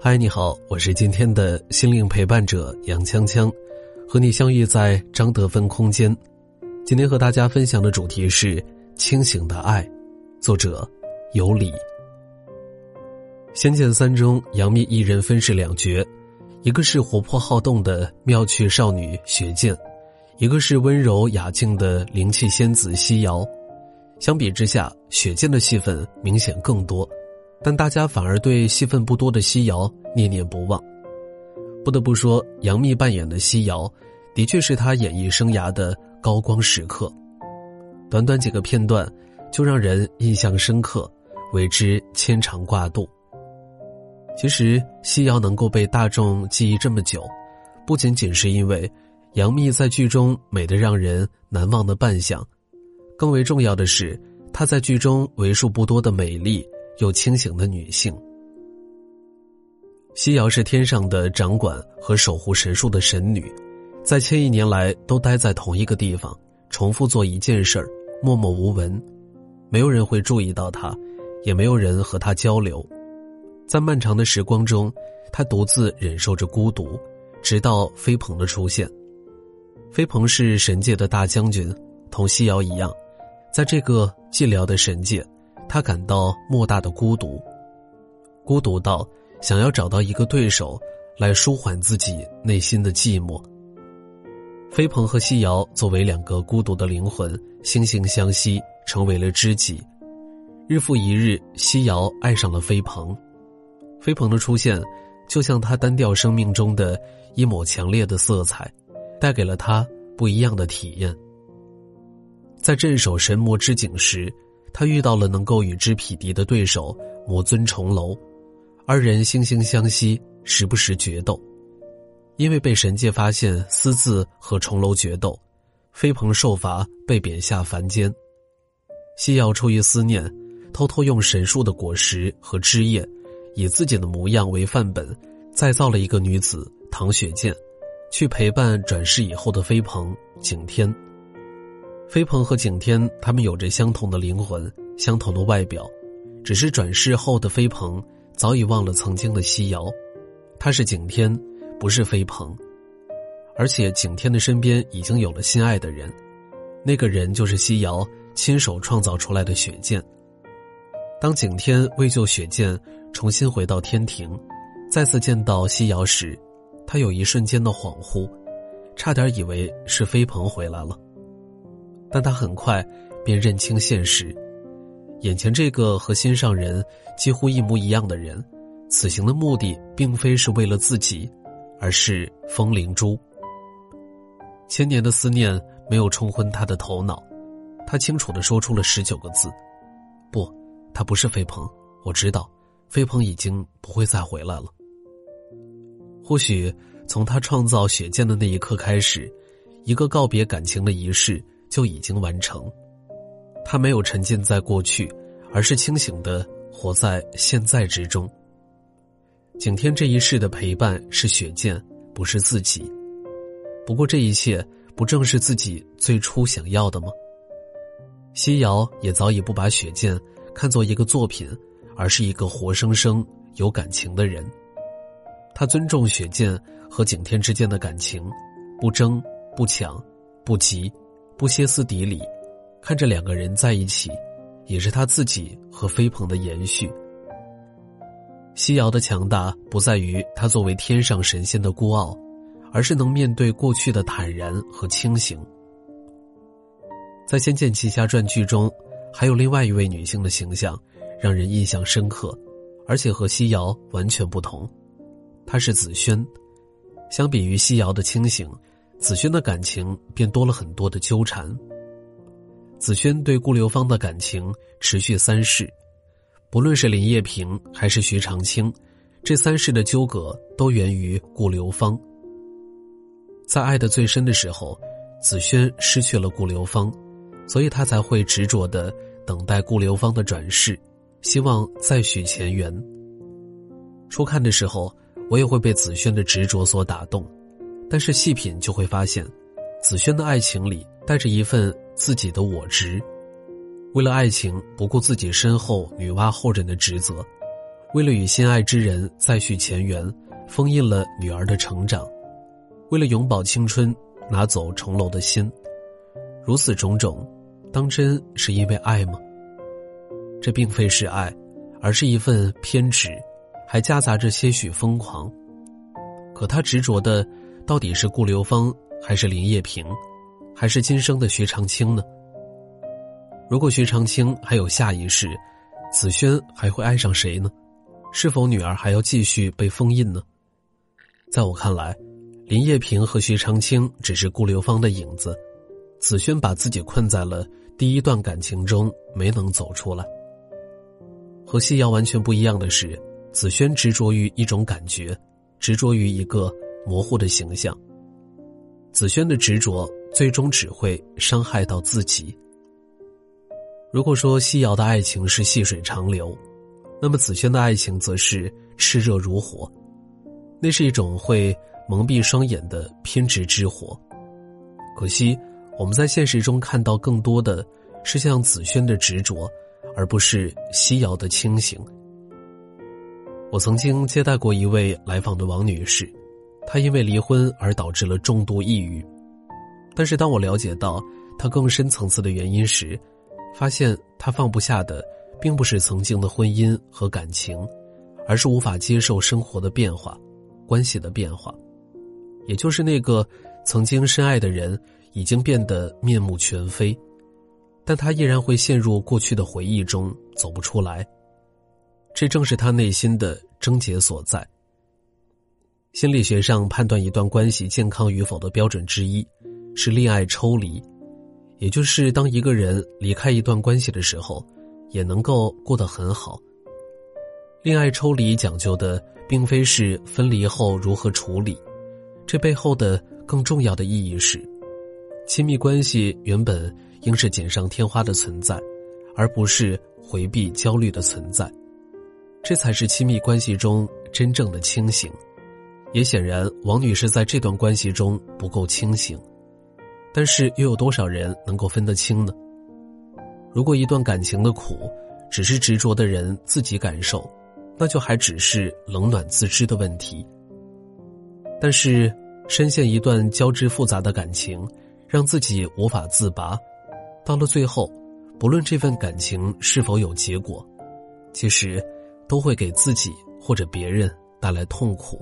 嗨，你好，我是今天的心灵陪伴者杨锵锵，和你相遇在张德芬空间。今天和大家分享的主题是《清醒的爱》，作者有理。《仙剑三》中，杨幂一人分饰两角。一个是活泼好动的妙趣少女雪见，一个是温柔雅静的灵气仙子西瑶。相比之下，雪见的戏份明显更多，但大家反而对戏份不多的西瑶念念不忘。不得不说，杨幂扮演的西瑶，的确是她演艺生涯的高光时刻。短短几个片段，就让人印象深刻，为之牵肠挂肚。其实，西瑶能够被大众记忆这么久，不仅仅是因为杨幂在剧中美得让人难忘的扮相，更为重要的是她在剧中为数不多的美丽又清醒的女性。西瑶是天上的掌管和守护神树的神女，在千亿年来都待在同一个地方，重复做一件事儿，默默无闻，没有人会注意到她，也没有人和她交流。在漫长的时光中，他独自忍受着孤独，直到飞鹏的出现。飞鹏是神界的大将军，同西瑶一样，在这个寂寥的神界，他感到莫大的孤独，孤独到想要找到一个对手来舒缓自己内心的寂寞。飞鹏和西瑶作为两个孤独的灵魂，惺惺相惜，成为了知己。日复一日，西瑶爱上了飞鹏。飞鹏的出现，就像他单调生命中的一抹强烈的色彩，带给了他不一样的体验。在镇守神魔之井时，他遇到了能够与之匹敌的对手魔尊重楼，二人惺惺相惜，时不时决斗。因为被神界发现私自和重楼决斗，飞鹏受罚被贬下凡间。西瑶出于思念，偷偷用神树的果实和枝叶。以自己的模样为范本，再造了一个女子唐雪见，去陪伴转世以后的飞鹏景天。飞鹏和景天他们有着相同的灵魂，相同的外表，只是转世后的飞鹏早已忘了曾经的西瑶，他是景天，不是飞鹏，而且景天的身边已经有了心爱的人，那个人就是西瑶亲手创造出来的雪见。当景天为救雪见。重新回到天庭，再次见到西瑶时，他有一瞬间的恍惚，差点以为是飞鹏回来了。但他很快便认清现实，眼前这个和心上人几乎一模一样的人，此行的目的并非是为了自己，而是风灵珠。千年的思念没有冲昏他的头脑，他清楚的说出了十九个字：“不，他不是飞鹏，我知道。”飞鹏已经不会再回来了。或许从他创造雪剑的那一刻开始，一个告别感情的仪式就已经完成。他没有沉浸在过去，而是清醒的活在现在之中。景天这一世的陪伴是雪剑，不是自己。不过这一切不正是自己最初想要的吗？西瑶也早已不把雪剑看作一个作品。而是一个活生生有感情的人。他尊重雪见和景天之间的感情，不争不抢，不急，不歇斯底里，看着两个人在一起，也是他自己和飞鹏的延续。西瑶的强大不在于他作为天上神仙的孤傲，而是能面对过去的坦然和清醒。在《仙剑奇侠传》剧中，还有另外一位女性的形象。让人印象深刻，而且和西瑶完全不同。她是紫萱，相比于西瑶的清醒，紫萱的感情便多了很多的纠缠。紫萱对顾流芳的感情持续三世，不论是林叶萍还是徐长卿，这三世的纠葛都源于顾流芳。在爱的最深的时候，子轩失去了顾流芳，所以他才会执着的等待顾流芳的转世，希望再续前缘。初看的时候，我也会被子轩的执着所打动，但是细品就会发现，子轩的爱情里带着一份自己的我执，为了爱情不顾自己身后女娲后人的职责，为了与心爱之人再续前缘，封印了女儿的成长。为了永葆青春，拿走重楼的心，如此种种，当真是因为爱吗？这并非是爱，而是一份偏执，还夹杂着些许疯狂。可他执着的，到底是顾流芳，还是林叶萍，还是今生的徐长卿呢？如果徐长卿还有下一世，子轩还会爱上谁呢？是否女儿还要继续被封印呢？在我看来。林叶萍和徐长卿只是顾流芳的影子，子轩把自己困在了第一段感情中，没能走出来。和夕瑶完全不一样的是，子轩执着于一种感觉，执着于一个模糊的形象。子轩的执着最终只会伤害到自己。如果说西瑶的爱情是细水长流，那么子轩的爱情则是炽热如火，那是一种会。蒙蔽双眼的偏执之火，可惜我们在现实中看到更多的是像子轩的执着，而不是西瑶的清醒。我曾经接待过一位来访的王女士，他因为离婚而导致了重度抑郁，但是当我了解到他更深层次的原因时，发现他放不下的并不是曾经的婚姻和感情，而是无法接受生活的变化，关系的变化。也就是那个曾经深爱的人，已经变得面目全非，但他依然会陷入过去的回忆中走不出来。这正是他内心的症结所在。心理学上判断一段关系健康与否的标准之一，是恋爱抽离，也就是当一个人离开一段关系的时候，也能够过得很好。恋爱抽离讲究的，并非是分离后如何处理。这背后的更重要的意义是，亲密关系原本应是锦上添花的存在，而不是回避焦虑的存在。这才是亲密关系中真正的清醒。也显然，王女士在这段关系中不够清醒。但是，又有多少人能够分得清呢？如果一段感情的苦，只是执着的人自己感受，那就还只是冷暖自知的问题。但是，深陷一段交织复杂的感情，让自己无法自拔，到了最后，不论这份感情是否有结果，其实都会给自己或者别人带来痛苦。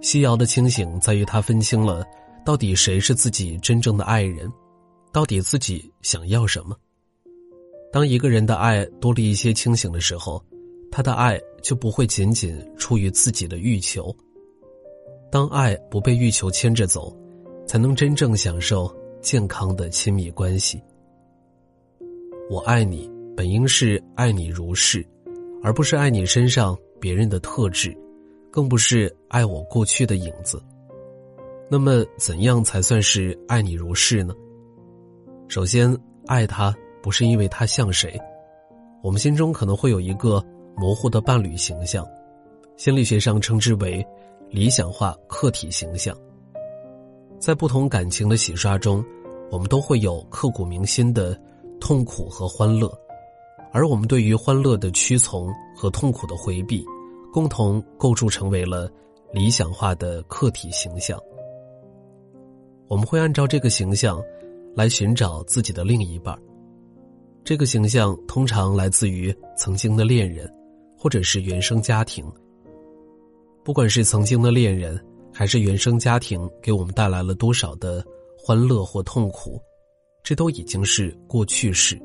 西瑶的清醒在于他分清了，到底谁是自己真正的爱人，到底自己想要什么。当一个人的爱多了一些清醒的时候，他的爱就不会仅仅出于自己的欲求。当爱不被欲求牵着走，才能真正享受健康的亲密关系。我爱你，本应是爱你如是，而不是爱你身上别人的特质，更不是爱我过去的影子。那么，怎样才算是爱你如是呢？首先，爱他不是因为他像谁，我们心中可能会有一个模糊的伴侣形象，心理学上称之为。理想化客体形象，在不同感情的洗刷中，我们都会有刻骨铭心的痛苦和欢乐，而我们对于欢乐的屈从和痛苦的回避，共同构筑成为了理想化的客体形象。我们会按照这个形象来寻找自己的另一半，这个形象通常来自于曾经的恋人，或者是原生家庭。不管是曾经的恋人，还是原生家庭给我们带来了多少的欢乐或痛苦，这都已经是过去式。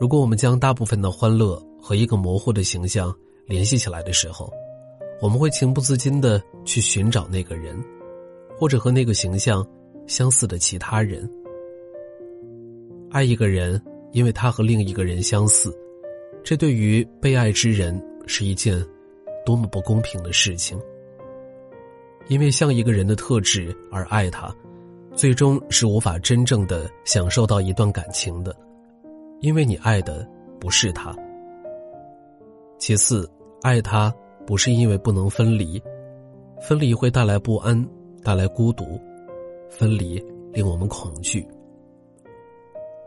如果我们将大部分的欢乐和一个模糊的形象联系起来的时候，我们会情不自禁的去寻找那个人，或者和那个形象相似的其他人。爱一个人，因为他和另一个人相似，这对于被爱之人。是一件多么不公平的事情。因为像一个人的特质而爱他，最终是无法真正的享受到一段感情的，因为你爱的不是他。其次，爱他不是因为不能分离，分离会带来不安，带来孤独，分离令我们恐惧。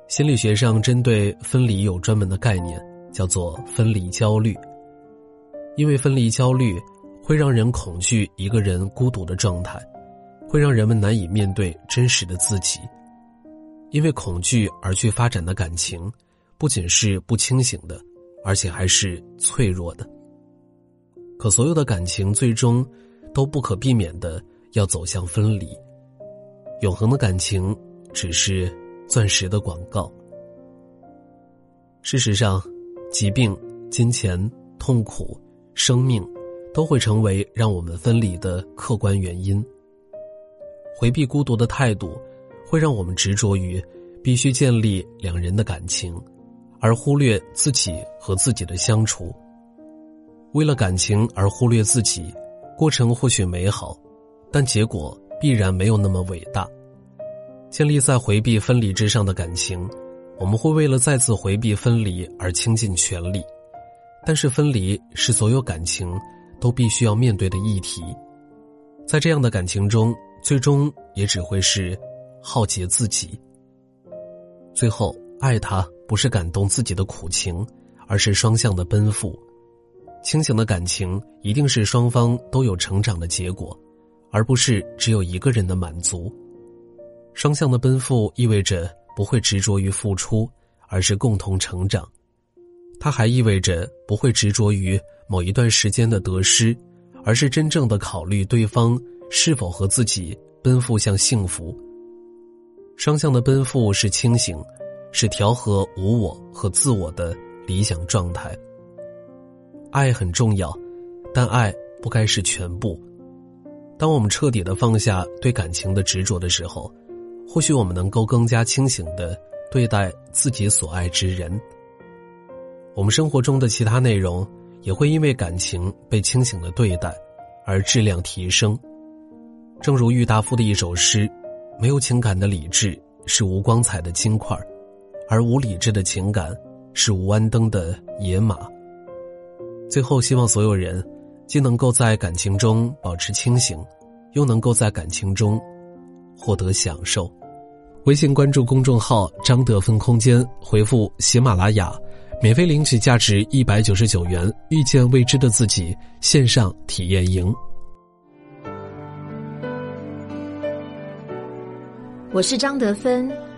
心理学上针对分离有专门的概念，叫做分离焦虑。因为分离焦虑会让人恐惧一个人孤独的状态，会让人们难以面对真实的自己。因为恐惧而去发展的感情，不仅是不清醒的，而且还是脆弱的。可所有的感情最终都不可避免的要走向分离，永恒的感情只是。钻石的广告。事实上，疾病、金钱、痛苦、生命，都会成为让我们分离的客观原因。回避孤独的态度，会让我们执着于必须建立两人的感情，而忽略自己和自己的相处。为了感情而忽略自己，过程或许美好，但结果必然没有那么伟大。建立在回避分离之上的感情，我们会为了再次回避分离而倾尽全力，但是分离是所有感情都必须要面对的议题，在这样的感情中，最终也只会是耗竭自己。最后，爱他不是感动自己的苦情，而是双向的奔赴。清醒的感情一定是双方都有成长的结果，而不是只有一个人的满足。双向的奔赴意味着不会执着于付出，而是共同成长。它还意味着不会执着于某一段时间的得失，而是真正的考虑对方是否和自己奔赴向幸福。双向的奔赴是清醒，是调和无我和自我的理想状态。爱很重要，但爱不该是全部。当我们彻底的放下对感情的执着的时候。或许我们能够更加清醒的对待自己所爱之人。我们生活中的其他内容也会因为感情被清醒的对待而质量提升。正如郁达夫的一首诗：“没有情感的理智是无光彩的金块，而无理智的情感是无安灯的野马。”最后，希望所有人既能够在感情中保持清醒，又能够在感情中获得享受。微信关注公众号“张德芬空间”，回复“喜马拉雅”，免费领取价值一百九十九元《遇见未知的自己》线上体验营。我是张德芬，